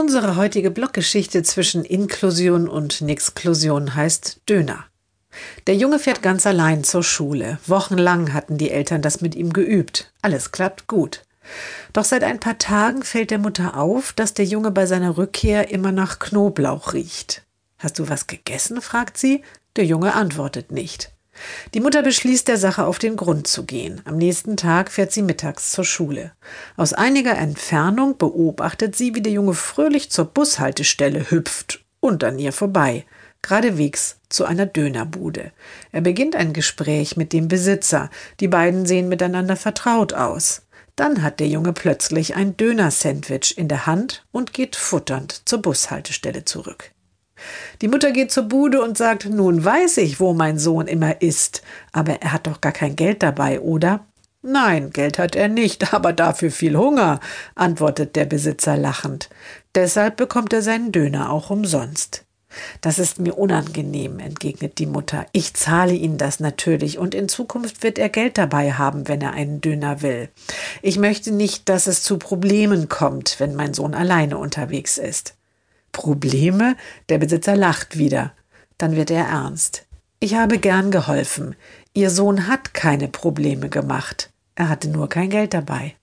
Unsere heutige Blockgeschichte zwischen Inklusion und Nixklusion heißt Döner. Der Junge fährt ganz allein zur Schule. Wochenlang hatten die Eltern das mit ihm geübt. Alles klappt gut. Doch seit ein paar Tagen fällt der Mutter auf, dass der Junge bei seiner Rückkehr immer nach Knoblauch riecht. Hast du was gegessen? fragt sie. Der Junge antwortet nicht. Die Mutter beschließt, der Sache auf den Grund zu gehen. Am nächsten Tag fährt sie mittags zur Schule. Aus einiger Entfernung beobachtet sie, wie der Junge fröhlich zur Bushaltestelle hüpft und an ihr vorbei, geradewegs zu einer Dönerbude. Er beginnt ein Gespräch mit dem Besitzer. Die beiden sehen miteinander vertraut aus. Dann hat der Junge plötzlich ein Döner-Sandwich in der Hand und geht futternd zur Bushaltestelle zurück. Die Mutter geht zur Bude und sagt, nun weiß ich, wo mein Sohn immer ist, aber er hat doch gar kein Geld dabei, oder? Nein, Geld hat er nicht, aber dafür viel Hunger, antwortet der Besitzer lachend. Deshalb bekommt er seinen Döner auch umsonst. Das ist mir unangenehm, entgegnet die Mutter. Ich zahle Ihnen das natürlich und in Zukunft wird er Geld dabei haben, wenn er einen Döner will. Ich möchte nicht, dass es zu Problemen kommt, wenn mein Sohn alleine unterwegs ist. Probleme? Der Besitzer lacht wieder. Dann wird er ernst. Ich habe gern geholfen. Ihr Sohn hat keine Probleme gemacht. Er hatte nur kein Geld dabei.